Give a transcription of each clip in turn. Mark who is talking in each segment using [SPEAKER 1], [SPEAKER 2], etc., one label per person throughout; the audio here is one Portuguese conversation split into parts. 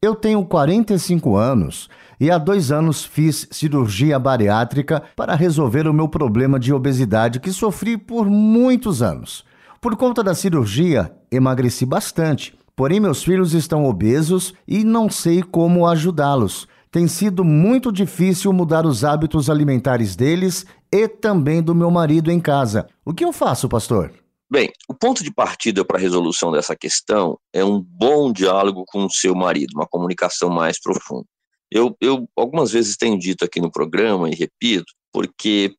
[SPEAKER 1] eu tenho 45 anos e há dois anos fiz cirurgia bariátrica para resolver o meu problema de obesidade que sofri por muitos anos. Por conta da cirurgia, emagreci bastante, porém meus filhos estão obesos e não sei como ajudá-los. Tem sido muito difícil mudar os hábitos alimentares deles e também do meu marido em casa. O que eu faço, pastor?
[SPEAKER 2] Bem, o ponto de partida para a resolução dessa questão é um bom diálogo com o seu marido, uma comunicação mais profunda. Eu, eu algumas vezes tenho dito aqui no programa e repito, porque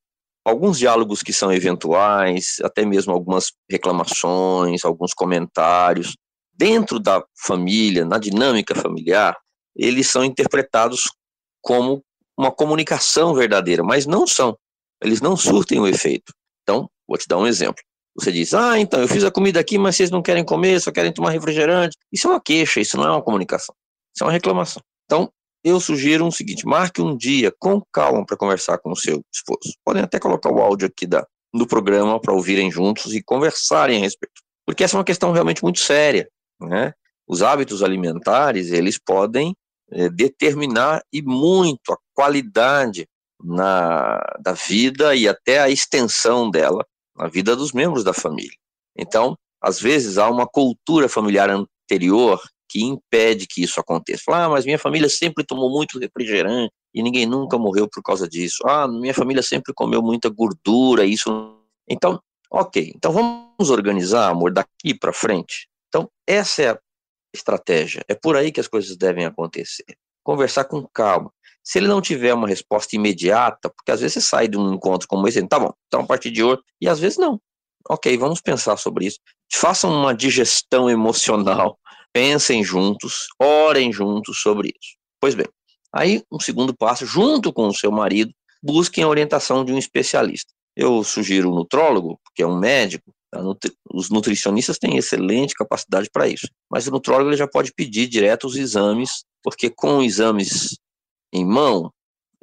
[SPEAKER 2] alguns diálogos que são eventuais, até mesmo algumas reclamações, alguns comentários, dentro da família, na dinâmica familiar, eles são interpretados como uma comunicação verdadeira, mas não são. Eles não surtem o efeito. Então, vou te dar um exemplo. Você diz, ah, então, eu fiz a comida aqui, mas vocês não querem comer, só querem tomar refrigerante. Isso é uma queixa, isso não é uma comunicação. Isso é uma reclamação. Então, eu sugiro o seguinte: marque um dia com calma para conversar com o seu esposo. Podem até colocar o áudio aqui da, do programa para ouvirem juntos e conversarem a respeito. Porque essa é uma questão realmente muito séria. Né? Os hábitos alimentares, eles podem é, determinar e muito a qualidade na, da vida e até a extensão dela na vida dos membros da família. Então, às vezes há uma cultura familiar anterior que impede que isso aconteça. Fala, ah, mas minha família sempre tomou muito refrigerante e ninguém nunca morreu por causa disso. Ah, minha família sempre comeu muita gordura, isso. Então, ok. Então vamos organizar, amor, daqui para frente. Então, essa é a estratégia. É por aí que as coisas devem acontecer. Conversar com calma. Se ele não tiver uma resposta imediata, porque às vezes você sai de um encontro como esse, tá bom, então a partir de hoje, e às vezes não. Ok, vamos pensar sobre isso. Façam uma digestão emocional, pensem juntos, orem juntos sobre isso. Pois bem, aí um segundo passo, junto com o seu marido, busquem a orientação de um especialista. Eu sugiro o nutrólogo, que é um médico, tá? os nutricionistas têm excelente capacidade para isso, mas o nutrólogo ele já pode pedir direto os exames, porque com exames em mão,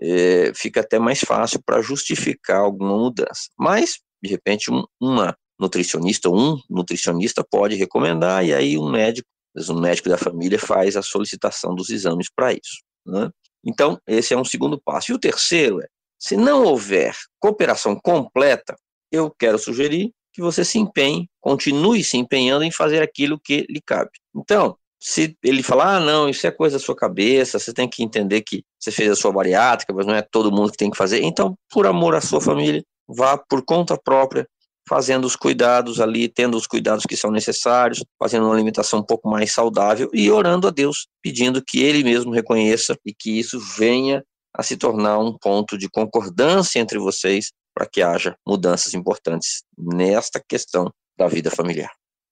[SPEAKER 2] é, fica até mais fácil para justificar alguma mudança. Mas, de repente, um, uma nutricionista, um nutricionista pode recomendar, e aí um médico, um médico da família faz a solicitação dos exames para isso. Né? Então, esse é um segundo passo. E o terceiro é, se não houver cooperação completa, eu quero sugerir que você se empenhe, continue se empenhando em fazer aquilo que lhe cabe. Então, se ele falar, ah, não, isso é coisa da sua cabeça, você tem que entender que você fez a sua bariátrica, mas não é todo mundo que tem que fazer. Então, por amor à sua família, vá por conta própria, fazendo os cuidados ali, tendo os cuidados que são necessários, fazendo uma alimentação um pouco mais saudável e orando a Deus, pedindo que Ele mesmo reconheça e que isso venha a se tornar um ponto de concordância entre vocês para que haja mudanças importantes nesta questão da vida familiar.